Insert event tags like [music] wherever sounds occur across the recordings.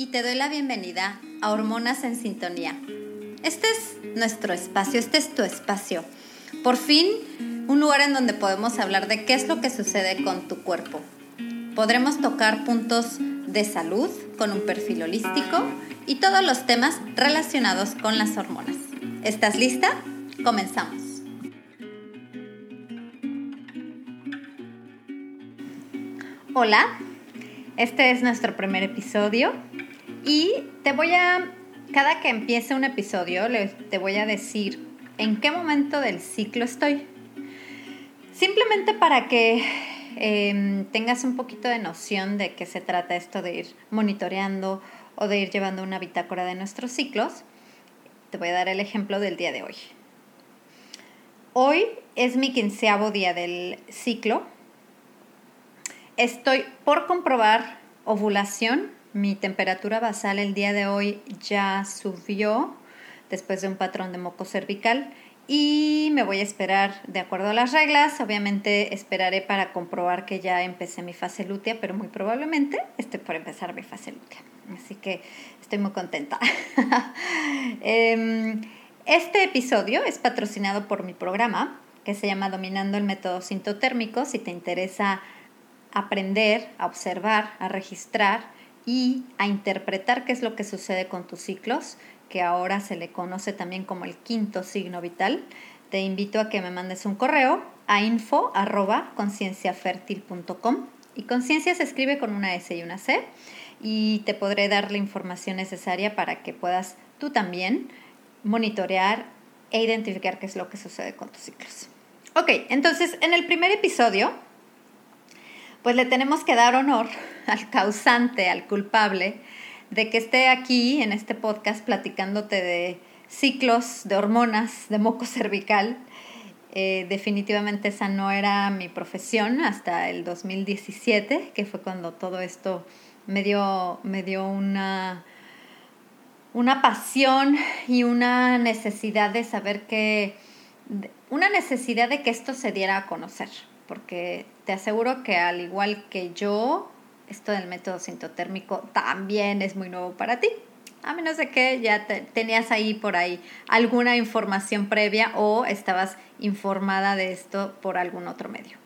y te doy la bienvenida a Hormonas en Sintonía. Este es nuestro espacio, este es tu espacio. Por fin, un lugar en donde podemos hablar de qué es lo que sucede con tu cuerpo. Podremos tocar puntos de salud con un perfil holístico y todos los temas relacionados con las hormonas. ¿Estás lista? Comenzamos. Hola, este es nuestro primer episodio y te voy a, cada que empiece un episodio, te voy a decir en qué momento del ciclo estoy. Simplemente para que em, tengas un poquito de noción de qué se trata esto de ir monitoreando o de ir llevando una bitácora de nuestros ciclos, te voy a dar el ejemplo del día de hoy. Hoy es mi quinceavo día del ciclo. Estoy por comprobar ovulación mi temperatura basal el día de hoy ya subió después de un patrón de moco cervical y me voy a esperar de acuerdo a las reglas. Obviamente esperaré para comprobar que ya empecé mi fase lútea, pero muy probablemente estoy por empezar mi fase lútea. Así que estoy muy contenta. [laughs] Em, este episodio es patrocinado por mi programa que se llama Dominando el método sintotérmico. Si te interesa aprender, a observar, a registrar, y a interpretar qué es lo que sucede con tus ciclos, que ahora se le conoce también como el quinto signo vital. Te invito a que me mandes un correo a info y conciencia se escribe con una S y una C y te podré dar la información necesaria para que puedas tú también monitorear e identificar qué es lo que sucede con tus ciclos. Ok, entonces en el primer episodio pues le tenemos que dar honor [laughs] al causante, al culpable, de que esté aquí en este podcast platicándote de ciclos, de hormonas, de moco [laughs] cervical. Eh, definitivamente esa no era mi profesión hasta el 2017, que fue cuando todo esto me dio, me dio una, una pasión y una necesidad de saber que, una necesidad de que esto se diera a conocer porque te aseguro que al igual que yo, esto del método sintotérmico también es muy nuevo para ti. A menos de que ya tenías ahí por ahí alguna información previa o estabas informada de esto por algún otro medio.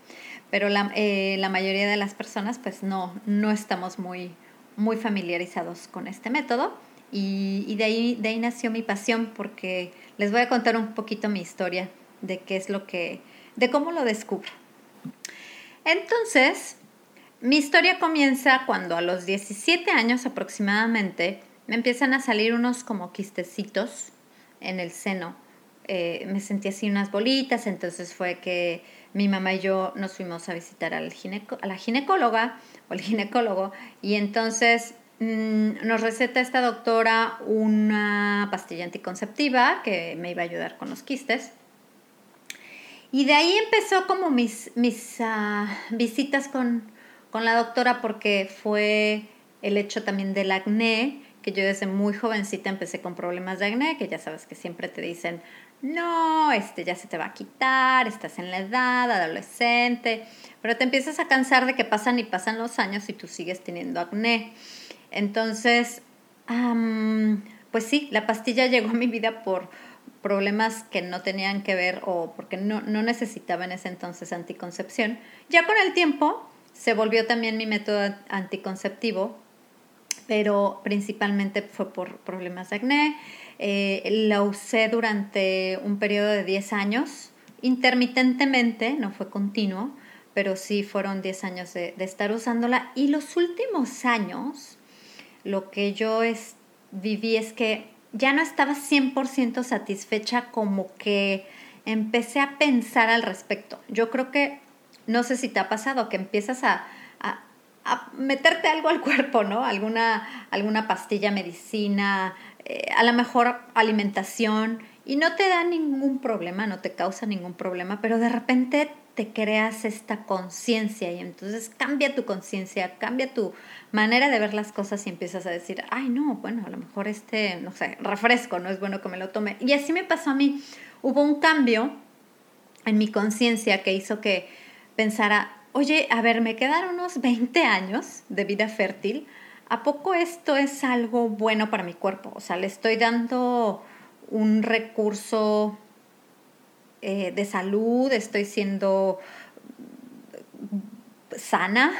Pero la, eh, mayoría de las personas pues no, no estamos muy, muy familiarizados con este método y, y de, ahí, de ahí nació mi pasión porque les voy a contar un poquito mi historia de qué es lo que, de cómo lo descubro. Entonces, mi historia comienza cuando a los 17 años aproximadamente me empiezan a salir unos como quistecitos en el seno. Eh, me sentí así unas bolitas, entonces fue que mi mamá y yo nos fuimos a visitar al a la ginecóloga o al ginecólogo y entonces mm, nos receta esta doctora una pastilla anticonceptiva que me iba a ayudar con los quistes. Y de ahí empezó como mis, mis ah, visitas con, la doctora porque fue el hecho también del acné, que yo desde muy jovencita empecé con problemas de acné, que ya sabes que siempre te dicen, no, este ya se te va a quitar, estás en la edad, adolescente, pero te empiezas a cansar de que pasan y pasan los años y tú sigues teniendo acné. Entonces, pues sí, la pastilla llegó a mi vida por problemas que no tenían que ver o porque no, no necesitaba en ese entonces anticoncepción. Ya con el tiempo se volvió también mi método anticonceptivo, pero principalmente fue por problemas de acné. Eh, la usé durante un periodo de 10 años, intermitentemente, no fue continuo, pero sí fueron 10 años de, de estar usándola. Y los últimos años, lo que yo es, viví es que ya no estaba 100% satisfecha, como que empecé a pensar al respecto. Yo creo que, no sé si te ha pasado, que empiezas a, a meterte algo al cuerpo, ¿no? Alguna, alguna pastilla, medicina, eh, a lo mejor alimentación, y no te da ningún problema, no te causa ningún problema, pero de repente te creas esta conciencia y entonces cambia tu conciencia, cambia tu manera de ver las cosas y empiezas a decir, ay no, bueno, a lo mejor este, no sé, refresco, no es bueno que me lo tome. Y así me pasó a mí. Hubo un cambio en mi conciencia que hizo que pensara, oye, a ver, me quedaron unos 20 años de vida fértil, ¿a poco esto es algo bueno para mi cuerpo? O sea, le estoy dando un recurso eh, de salud, estoy siendo sana.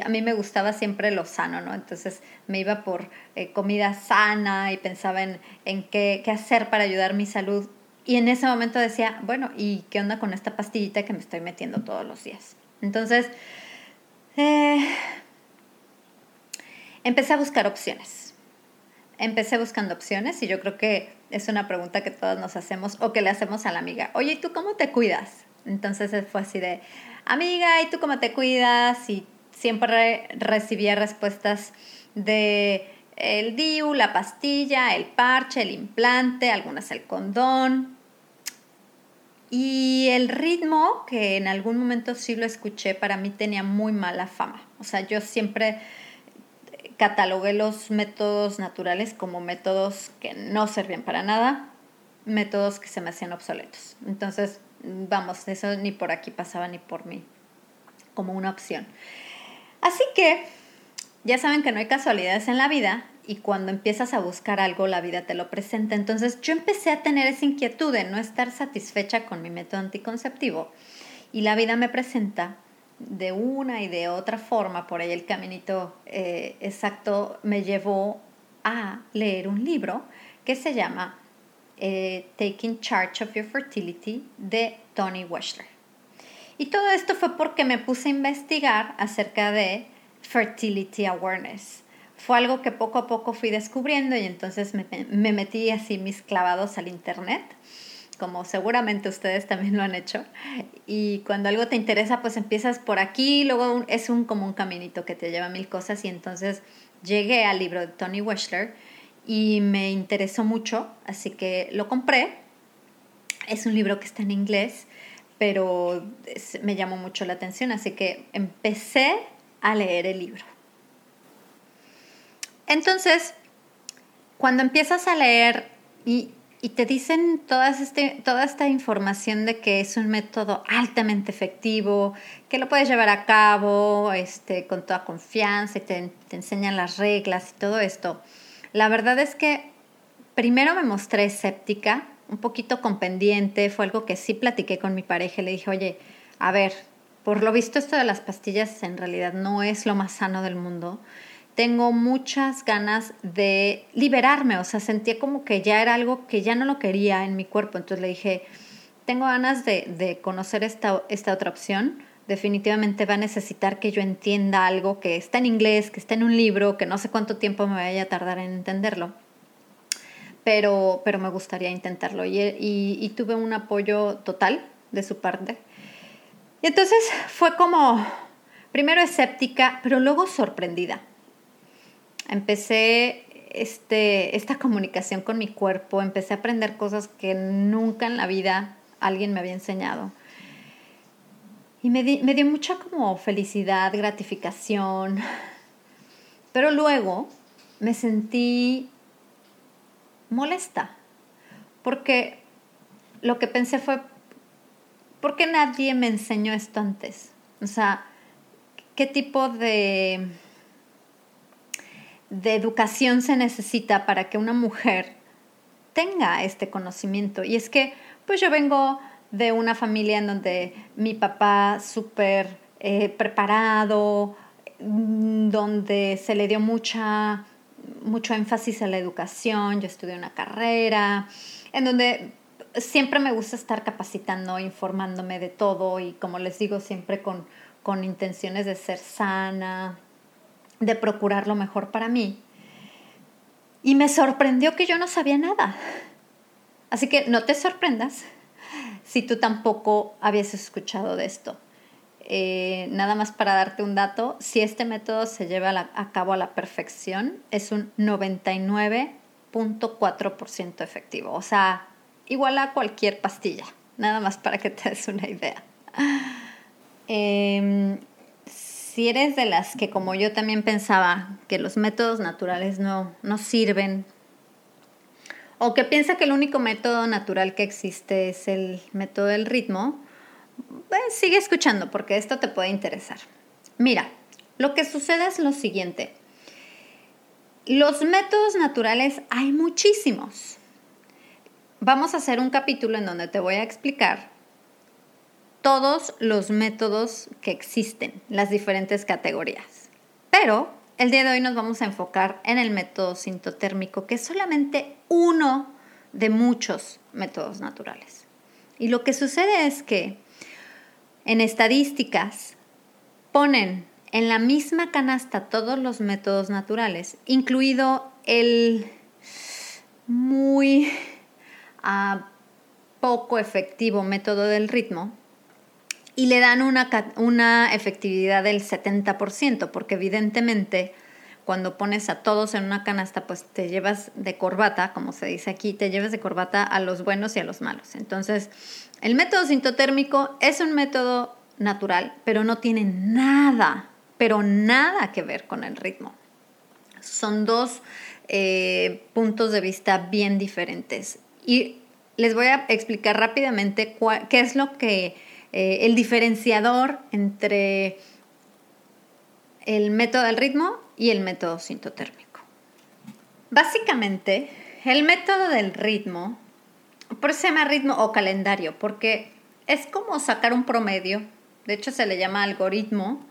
a mí me gustaba siempre lo sano, ¿no? Entonces me iba por eh, comida sana y pensaba en, qué, hacer para ayudar mi salud. Y en ese momento decía, bueno, ¿y qué onda con esta pastillita que me estoy metiendo todos los días? Entonces, eh, empecé a buscar opciones empecé buscando opciones y yo creo que es una pregunta que todos nos hacemos o que le hacemos a la amiga. Oye, ¿y tú cómo te cuidas? Entonces fue así de, amiga, ¿y tú cómo te cuidas? Y siempre recibía respuestas de el DIU, la pastilla, el parche, el implante, algunas el condón. Y el ritmo, que en algún momento sí lo escuché, para mí tenía muy mala fama. O sea, yo siempre catalogué los métodos naturales como métodos que no servían para nada, métodos que se me hacían obsoletos. Entonces, vamos, eso ni por aquí pasaba ni por mí como una opción. Así que ya saben que no hay casualidades en la vida y cuando empiezas a buscar algo la vida te lo presenta. Entonces yo empecé a tener esa inquietud de no estar satisfecha con mi método anticonceptivo y la vida me presenta de una y de otra forma, por ahí el caminito eh, exacto me llevó a leer un libro que se llama eh, Taking Charge of Your Fertility de Tony Weschler. Y todo esto fue porque me puse a investigar acerca de fertility awareness. Fue algo que poco a poco fui descubriendo y entonces me, me metí así mis clavados al internet como seguramente ustedes también lo han hecho. Y cuando algo te interesa, pues empiezas por aquí, luego es un, como un caminito que te lleva mil cosas y entonces llegué al libro de Tony Weschler y me interesó mucho, así que lo compré. Es un libro que está en inglés, pero me llamó mucho la atención, así que empecé a leer el libro. Entonces, cuando empiezas a leer y y te dicen todas este, toda esta información de que es un método altamente efectivo, que lo puedes llevar a cabo este, con toda confianza y te, enseñan las reglas y todo esto. La verdad es que primero me mostré escéptica, un poquito con pendiente, fue algo que sí platiqué con mi pareja, le dije, oye, a ver, por lo visto esto de las pastillas en realidad no es lo más sano del mundo tengo muchas ganas de liberarme, o sea, sentía como que ya era algo que ya no lo quería en mi cuerpo, entonces le dije, tengo ganas de, conocer esta, esta otra opción, definitivamente va a necesitar que yo entienda algo que está en inglés, que está en un libro, que no sé cuánto tiempo me vaya a tardar en entenderlo, pero, pero me gustaría intentarlo y, y tuve un apoyo total de su parte. Y entonces fue como, primero escéptica, pero luego sorprendida empecé este, esta comunicación con mi cuerpo, empecé a aprender cosas que nunca en la vida alguien me había enseñado. Y me, me dio mucha como felicidad, gratificación, pero luego me sentí molesta, porque lo que pensé fue, ¿por qué nadie me enseñó esto antes? O sea, ¿qué tipo de de educación se necesita para que una mujer tenga este conocimiento. Y es que, pues yo vengo de una familia en donde mi papá súper eh, preparado, mm, donde se le dio mucha, mucho énfasis a la educación, yo estudié una carrera, en donde siempre me gusta estar capacitando, informándome de todo y como les digo, siempre con, con intenciones de ser sana, de procurar lo mejor para mí. Y me sorprendió que yo no sabía nada. Así que no te sorprendas si tú tampoco habías escuchado de esto. eh, nada más para darte un dato, si este método se lleva a, cabo a la perfección, es un 99.4% efectivo. O sea, igual a cualquier pastilla, nada más para que te des una idea. Em, si eres de las que como yo también pensaba que los métodos naturales no, no sirven, o que piensa que el único método natural que existe es el método del ritmo, pues sigue escuchando porque esto te puede interesar. Mira, lo que sucede es lo siguiente. Los métodos naturales hay muchísimos. Vamos a hacer un capítulo en donde te voy a explicar todos los métodos que existen, las diferentes categorías. Pero el día de hoy nos vamos a enfocar en el método sintotérmico, que es solamente uno de muchos métodos naturales. Y lo que sucede es que en estadísticas ponen en la misma canasta todos los métodos naturales, incluido el muy ah, poco efectivo método del ritmo, y le dan una, una efectividad del 70%, porque evidentemente cuando pones a todos en una canasta, pues te llevas de corbata, como se dice aquí, te llevas de corbata a los buenos y a los malos. Entonces, el método sintotérmico es un método natural, pero no tiene nada, pero nada que ver con el ritmo. Son dos eh, puntos de vista bien diferentes. Y les voy a explicar rápidamente qué es lo que eh, el diferenciador entre el método del ritmo y el método sintotérmico. Básicamente, el método del ritmo, por eso se llama ritmo o calendario, porque es como sacar un promedio, de hecho se le llama algoritmo,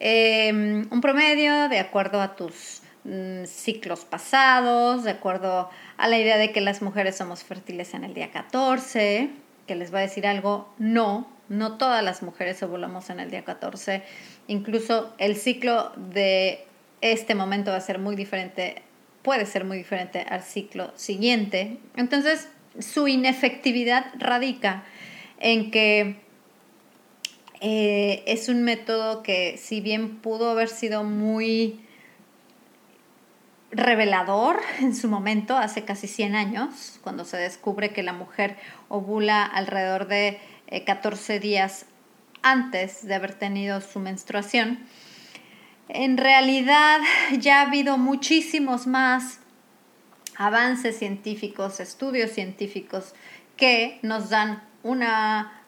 em, un promedio de acuerdo a tus mm, ciclos pasados, de acuerdo a la idea de que las mujeres somos fértiles en el día 14, que les va a decir algo, no, no todas las mujeres ovulamos en el día 14. Incluso el ciclo de este momento va a ser muy diferente, puede ser muy diferente al ciclo siguiente. Entonces, su inefectividad radica en que eh, es un método que si bien pudo haber sido muy revelador [laughs] en su momento, hace casi 100 años, cuando se descubre que la mujer ovula alrededor de 14 eh, días antes de haber tenido su menstruación. En realidad [laughs] ya ha habido muchísimos más avances científicos, estudios científicos que nos dan una,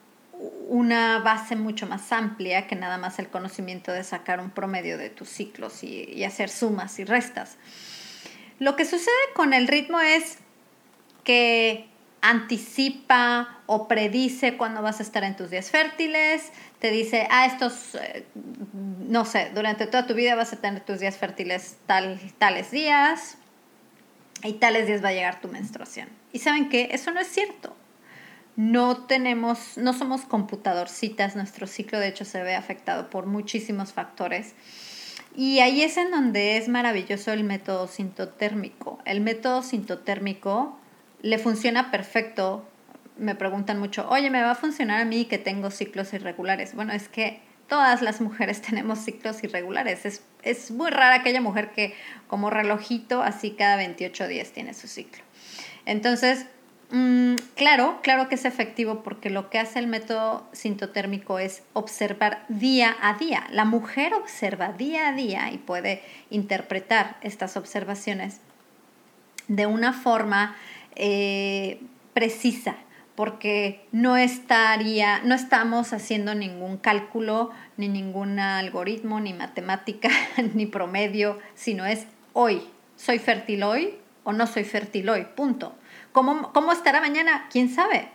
una base mucho más amplia que nada más el conocimiento de sacar un promedio de tus ciclos y hacer sumas y restas. Lo que sucede con el ritmo es que anticipa o predice cuándo vas a estar en tus días fértiles, te dice, ah, estos, eh, no sé, durante toda tu vida vas a tener tus días fértiles tal, tales días y tales días va a llegar tu menstruación. Y saben que eso no es cierto. No tenemos, no somos computadorcitas, nuestro ciclo de hecho se ve afectado por muchísimos factores. Y ahí es en donde es maravilloso el método sintotérmico. El método sintotérmico le funciona perfecto. Me preguntan mucho, oye, ¿me va a funcionar a mí que tengo ciclos irregulares? Bueno, es que todas las mujeres [laughs] tenemos ciclos irregulares. Es, es muy rara aquella mujer que como relojito, así cada 28 días tiene su ciclo. Entonces, mm, claro, claro que es efectivo porque lo que hace el método sintotérmico es observar día a día. La mujer observa día a día y puede interpretar estas observaciones de una forma eh, precisa, porque no estaría, no estamos haciendo ningún cálculo, ni ningún algoritmo, ni matemática, [laughs] ni promedio, sino es hoy. ¿Soy fértil hoy o no soy fértil hoy? Punto. ¿Cómo, cómo estará mañana? ¿Quién sabe?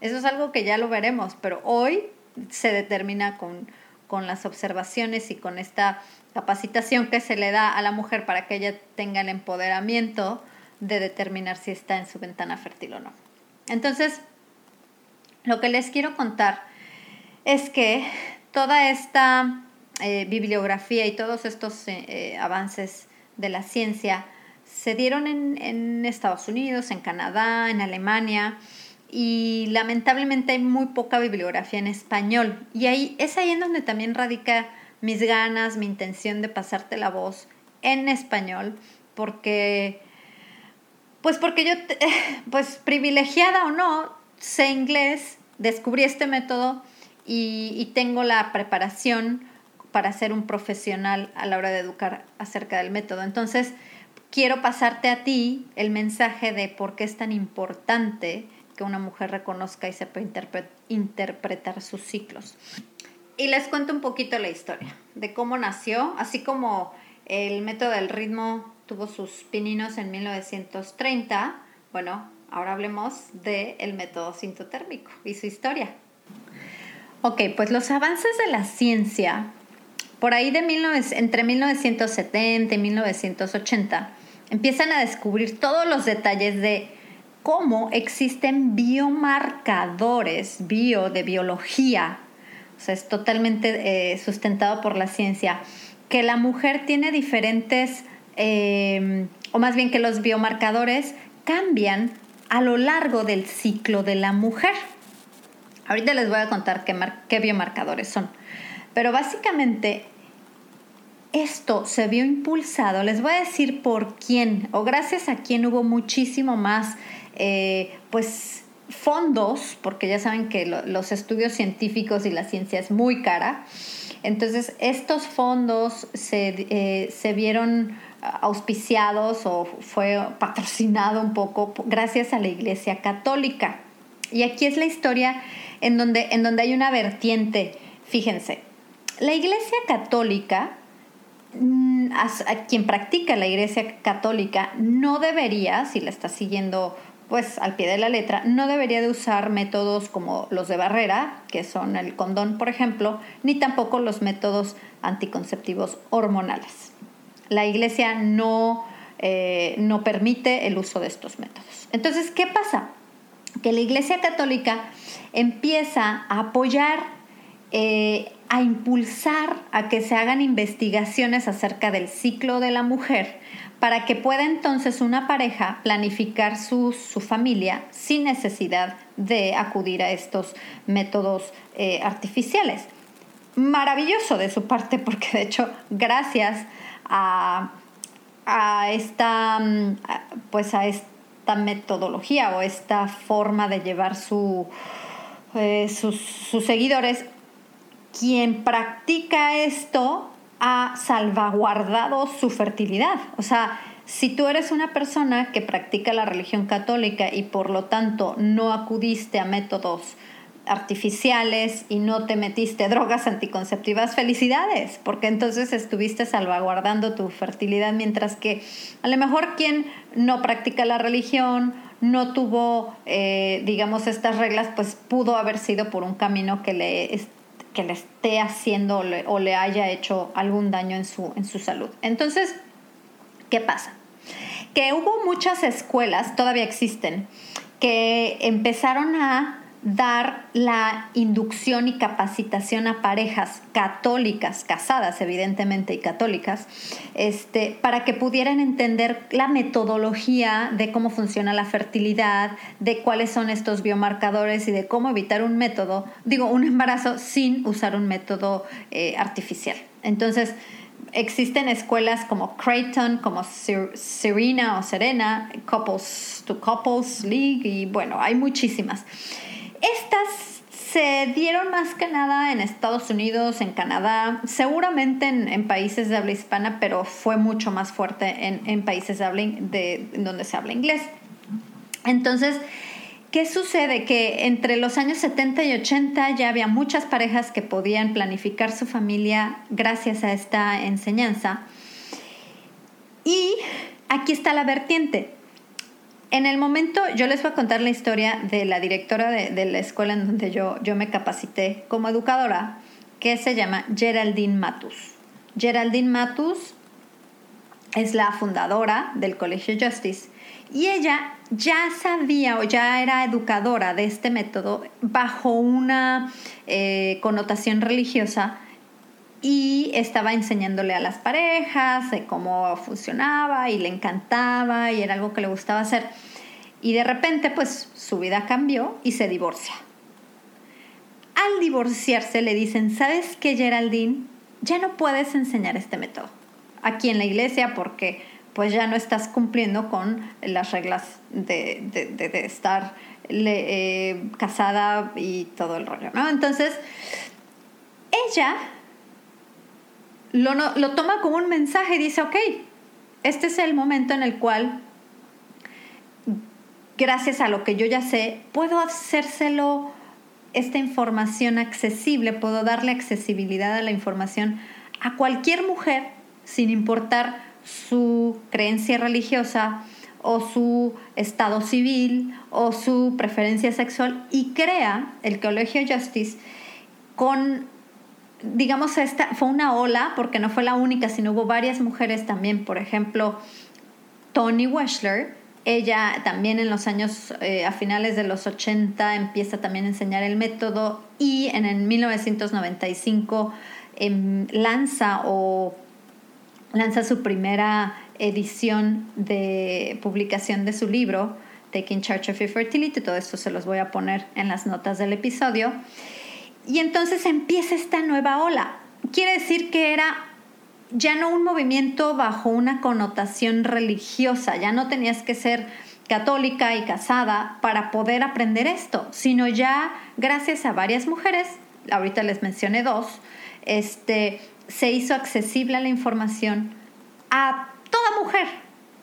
Eso es algo que ya lo veremos, pero hoy se determina con, con las observaciones y con esta capacitación que se le da a la mujer para que ella tenga el empoderamiento de determinar si está en su ventana fértil o no. Entonces, lo que les quiero contar es que toda esta eh, bibliografía y todos estos eh, eh, avances de la ciencia se dieron en, en, Estados Unidos, en Canadá, en Alemania, y lamentablemente hay muy poca bibliografía en español. Y ahí es ahí en donde también radica mis ganas, mi intención de pasarte la voz en español, porque, pues porque yo, [laughs] pues privilegiada o no, sé inglés, descubrí este método y, y tengo la preparación para ser un profesional a la hora de educar acerca del método. Entonces, quiero pasarte a ti el mensaje de por qué es tan importante que una mujer reconozca y sepa interpretar sus ciclos. Y les cuento un poquito la historia de cómo nació, así como el método del ritmo tuvo sus pininos en 1930. Bueno, ahora hablemos del método sintotérmico y su historia. Ok, pues los avances de la ciencia, por ahí de entre 1970 y 1980, empiezan a descubrir todos los detalles de cómo existen biomarcadores, bio de biología, o sea, es totalmente eh, sustentado por la ciencia, que la mujer tiene diferentes, eh, o más bien que los biomarcadores cambian a lo largo del ciclo de la mujer. Ahorita les voy a contar qué, qué biomarcadores son, pero básicamente esto se vio impulsado, les voy a decir por quién, o gracias a quién hubo muchísimo más eh, pues fondos, porque ya saben que los estudios científicos y la ciencia es muy cara. Entonces, estos fondos se, eh, se vieron auspiciados o fue patrocinado un poco gracias a la Iglesia Católica. Y aquí es la historia en donde, en donde hay una vertiente. Fíjense, la Iglesia Católica, mm, a, quien practica la Iglesia Católica, no debería, si la está siguiendo pues al pie de la letra, no debería de usar métodos como los de barrera, que son el condón, por ejemplo, ni tampoco los métodos anticonceptivos hormonales. La iglesia no, eh, no permite el uso de estos métodos. Entonces, ¿qué pasa? Que la iglesia católica empieza a apoyar, eh, a impulsar a que se hagan investigaciones acerca del ciclo de la mujer, para que pueda entonces una pareja planificar su, familia sin necesidad de acudir a estos métodos eh, artificiales. Maravilloso de su parte porque de hecho gracias a, esta, mm, pues a esta metodología o esta forma de llevar su, eh, sus, sus seguidores, quien practica esto ha salvaguardado su fertilidad. O sea, si tú eres una persona que practica la religión católica y por lo tanto no acudiste a métodos artificiales y no te metiste drogas anticonceptivas, felicidades, porque entonces estuviste salvaguardando tu fertilidad, mientras que a lo mejor quien no practica la religión, no tuvo, eh, digamos, estas reglas, pues pudo haber sido por un camino que le que le esté haciendo o le, haya hecho algún daño en su, en su salud. Entonces, ¿qué pasa? Que hubo muchas escuelas, todavía existen, que empezaron a dar la inducción y capacitación a parejas católicas, casadas evidentemente y católicas, este, para que pudieran entender la metodología de cómo funciona la fertilidad, de cuáles son estos biomarcadores y de cómo evitar un método, digo, un embarazo sin usar un método eh, artificial. Entonces, existen escuelas como Creighton, como Serena o Serena, Couples to Couples League y bueno, hay muchísimas. Estas se dieron más que nada en Estados Unidos, en Canadá, seguramente en, países de habla hispana, pero fue mucho más fuerte en, países de, donde se habla inglés. Entonces, ¿qué sucede? Que entre los años 70 y 80 ya había muchas parejas que podían planificar su familia gracias a esta enseñanza. Y aquí está la vertiente. En el momento, yo les voy a contar la historia de la directora de, la escuela en donde yo, yo me capacité como educadora, que se llama Geraldine Matus. Geraldine Matus es la fundadora del Colegio Justice y ella ya sabía o ya era educadora de este método bajo una eh, connotación religiosa y estaba enseñándole a las parejas de cómo funcionaba y le encantaba y era algo que le gustaba hacer. Y de repente, pues su vida cambió y se divorcia. Al divorciarse le dicen, ¿sabes qué, Geraldine? Ya no puedes enseñar este método aquí en la iglesia porque pues ya no estás cumpliendo con las reglas de, estar eh, casada y todo el rollo, ¿no? Entonces, ella lo, lo toma como un mensaje y dice, ok, este es el momento en el cual, gracias a lo que yo ya sé, puedo hacérselo esta información accesible, puedo darle accesibilidad a la información a cualquier mujer sin importar su creencia religiosa o su estado civil o su preferencia sexual y crea el Colegio Justice con, digamos, esta fue una ola, porque no fue la única, sino hubo varias mujeres también, por ejemplo, Tony Weschler, ella también en los años, eh, a finales de los 80, empieza también a enseñar el método y en el 1995 em, lanza o lanza su primera edición de publicación de su libro, Taking Charge of Your Fertility. Todo esto se los voy a poner en las notas del episodio. Y entonces empieza esta nueva ola. Quiere decir que era ya no un movimiento bajo una connotación religiosa, ya no tenías que ser católica y casada para poder aprender esto, sino ya gracias a varias mujeres, ahorita les mencioné dos, este, se hizo accesible la información a toda mujer.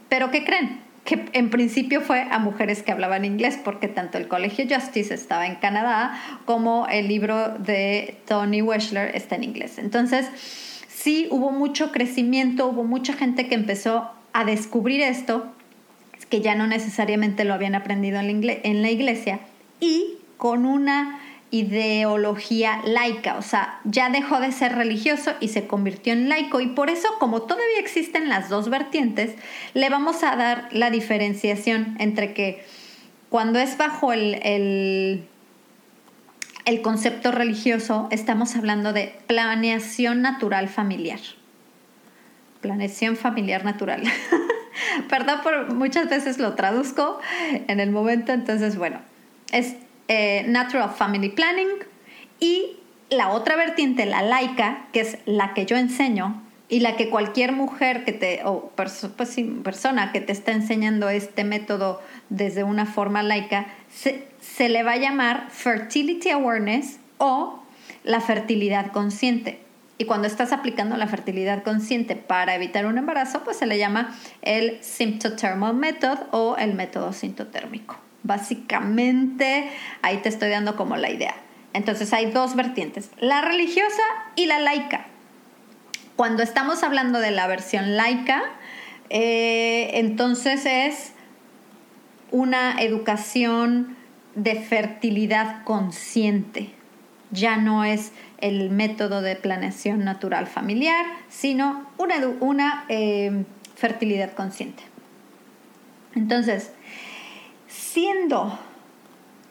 Pero ¿qué creen? Que en principio fue a mujeres que hablaban inglés, porque tanto el Colegio Justice estaba en Canadá como el libro de Tony Weschler está en inglés. Entonces, sí hubo mucho crecimiento, hubo mucha gente que empezó a descubrir esto, que ya no necesariamente lo habían aprendido en la iglesia, y con una ideología laica, o sea, ya dejó de ser religioso y se convirtió en laico y por eso como todavía existen las dos vertientes, le vamos a dar la diferenciación entre que cuando es bajo el, el, el concepto religioso estamos hablando de planeación natural familiar. Planeación familiar natural. [laughs] Perdón por muchas veces lo traduzco en el momento, entonces bueno, es eh, Natural Family Planning y la otra vertiente, la laica, que es la que yo enseño y la que cualquier mujer que te, o pues persona que te está enseñando este método desde una forma laica, se, se le va a llamar Fertility Awareness o la fertilidad consciente. Y cuando estás aplicando la fertilidad consciente para evitar un embarazo, pues se le llama el Symptothermal Method o el método sintotérmico. Básicamente, ahí te estoy dando como la idea. Entonces hay dos vertientes, la religiosa y la laica. Cuando estamos hablando de la versión laica, eh, entonces es una educación de fertilidad consciente. Ya no es el método de planeación natural familiar, sino una, una eh, fertilidad consciente. Entonces, siendo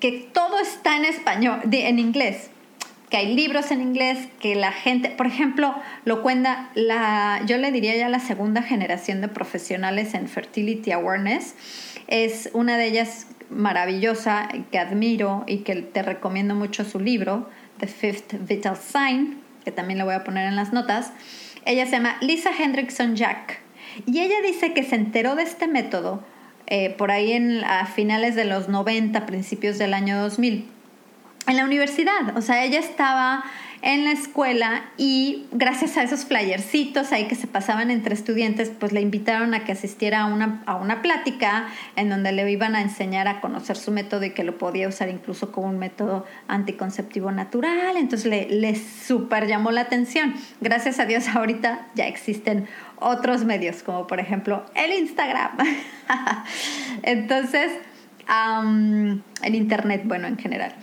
que todo está en español, en inglés, que hay libros en inglés, que la gente, por ejemplo, lo cuenta la, yo le diría ya la segunda generación de profesionales en Fertility Awareness, es una de ellas maravillosa, que admiro y que te recomiendo mucho su libro, The Fifth Vital Sign, que también le voy a poner en las notas. Ella se llama Lisa Hendrickson Jack. Y ella dice que se enteró de este método eh, por ahí en, a finales de los 90, principios del año 2000, en la universidad. O sea, ella estaba en la escuela y gracias a esos flyercitos ahí que se pasaban entre estudiantes, pues le invitaron a que asistiera a una, a una plática en donde le iban a enseñar a conocer su método y que lo podía usar incluso como un método anticonceptivo natural. Entonces le, le super llamó la atención. Gracias a Dios ahorita ya existen otros medios, como por ejemplo el Instagram. [laughs] Entonces, el Internet, bueno, en general.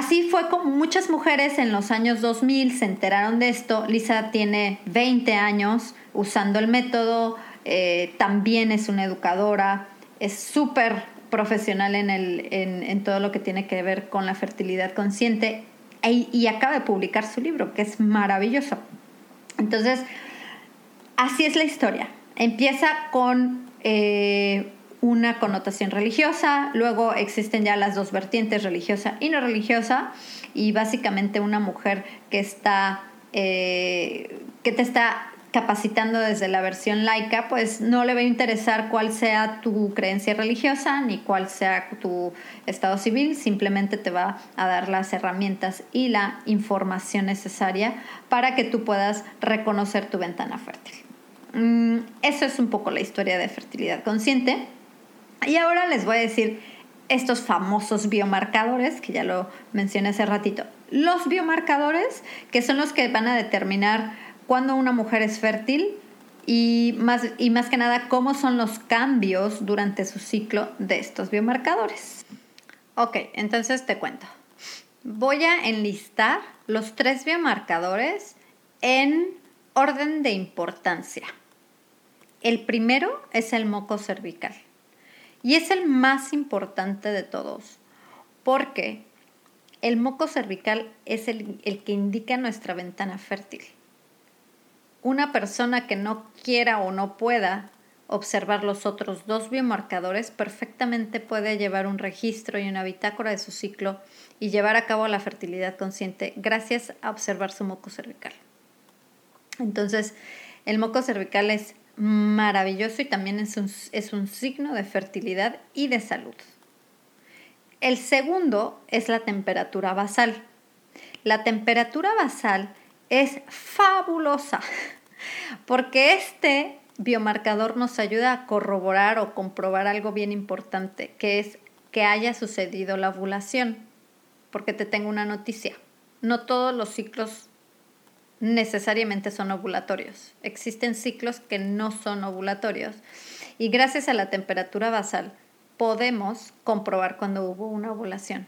Así fue como muchas mujeres en los años 2000 se enteraron de esto. Lisa tiene 20 años usando el método, eh, también es una educadora, es súper profesional en, el, en, todo lo que tiene que ver con la fertilidad consciente e, y acaba de publicar su libro, que es maravilloso. Entonces, así es la historia. Empieza con eh, una connotación religiosa, luego existen ya las dos vertientes, religiosa y no religiosa, y básicamente una mujer que está, eh, que te está capacitando desde la versión laica, pues no le va a interesar cuál sea tu creencia religiosa ni cuál sea tu estado civil, simplemente te va a dar las herramientas y la información necesaria para que tú puedas reconocer tu ventana fértil. Mm, eso es un poco la historia de fertilidad consciente. Y ahora les voy a decir estos famosos biomarcadores, que ya lo mencioné hace ratito. Los biomarcadores, que son los que van a determinar cuándo una mujer es fértil y más, y más que nada cómo son los cambios durante su ciclo de estos biomarcadores. Ok, entonces te cuento. Voy a enlistar los tres biomarcadores en orden de importancia. El primero es el moco cervical. Y es el más importante de todos, porque el moco cervical es el, que indica nuestra ventana fértil. Una persona que no quiera o no pueda observar los otros dos biomarcadores perfectamente puede llevar un registro y una bitácora de su ciclo y llevar a cabo la fertilidad consciente gracias a observar su moco cervical. Entonces, el moco cervical es maravilloso y también es un, es un signo de fertilidad y de salud. El segundo es la temperatura basal. La temperatura basal es fabulosa [laughs] porque este biomarcador nos ayuda a corroborar o comprobar algo bien importante, que es que haya sucedido la ovulación. Porque te tengo una noticia. No todos los ciclos necesariamente son ovulatorios. Existen ciclos que no son ovulatorios. Y gracias a la temperatura basal podemos comprobar cuando hubo una ovulación.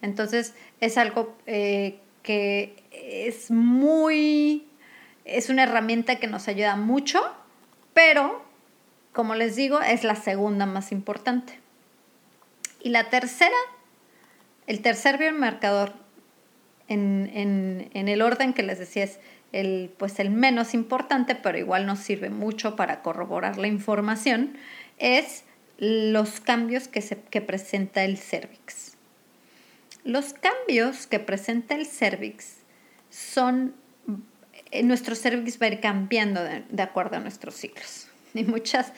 Entonces es algo eh, que es muy, es una herramienta que nos ayuda mucho, pero como les digo, es la segunda más importante. Y la tercera, el tercer biomarcador en, en, el orden que les decía es el, pues el menos importante, pero igual nos sirve mucho para corroborar la información, es los cambios que, se, que presenta el cervix. Los cambios que presenta el cervix son, eh, nuestro cervix va a ir cambiando de, de acuerdo a nuestros ciclos. [laughs] Y muchas,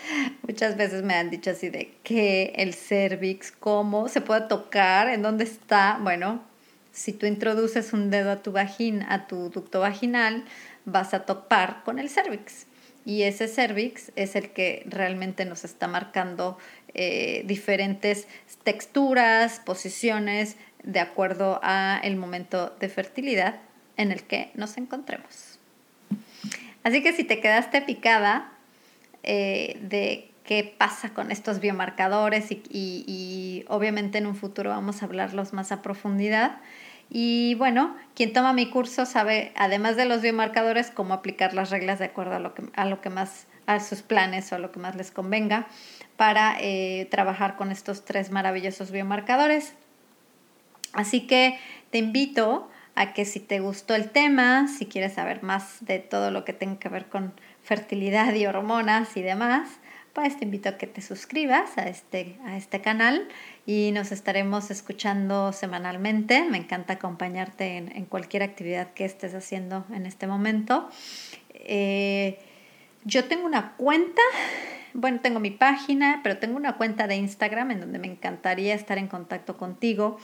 muchas veces me han dicho así de que el cervix, cómo se puede tocar, en dónde está. Bueno, si tú introduces un dedo a tu a tu ducto vaginal, vas a topar con el cervix. Y ese cervix es el que realmente nos está marcando eh, diferentes texturas, posiciones, de acuerdo a el momento de fertilidad en el que nos encontremos. Así que si te quedaste picada eh, de qué pasa con estos biomarcadores y, obviamente en un futuro vamos a hablarlos más a profundidad. Y bueno, quien toma mi curso sabe, además de los biomarcadores, cómo aplicar las reglas de acuerdo a lo que, a lo que más, a sus planes o a lo que más les convenga para eh, trabajar con estos tres maravillosos biomarcadores. Así que te invito a que si te gustó el tema, si quieres saber más de todo lo que tenga que ver con fertilidad y hormonas y demás, pues te invito a que te suscribas a este, a este canal y nos estaremos escuchando semanalmente. Me encanta acompañarte en, cualquier actividad que estés haciendo en este momento. Eh, yo tengo una cuenta bueno, tengo mi página, pero tengo una cuenta de Instagram en donde me encantaría estar en contacto contigo.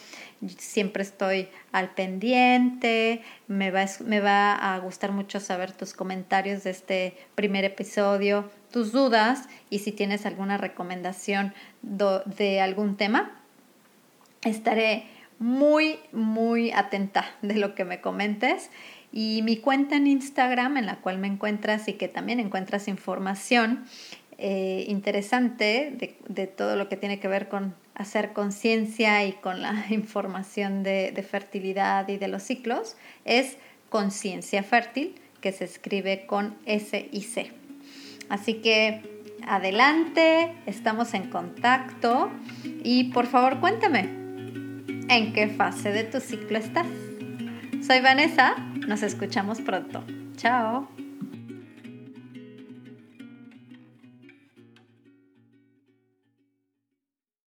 Siempre estoy al pendiente, me va, me va a gustar mucho saber tus comentarios de este primer episodio, tus dudas y si tienes alguna recomendación de algún tema. Estaré muy, muy atenta de lo que me comentes. Y mi cuenta en Instagram, en la cual me encuentras y que también encuentras información, eh, interesante de, todo lo que tiene que ver con hacer conciencia y con la [laughs] información de, de, fertilidad y de los ciclos es Conciencia Fértil, que se escribe con S y C. Así que adelante, estamos en contacto y por favor cuéntame, ¿en qué fase de tu ciclo estás? Soy Vanessa, nos escuchamos pronto. Chao.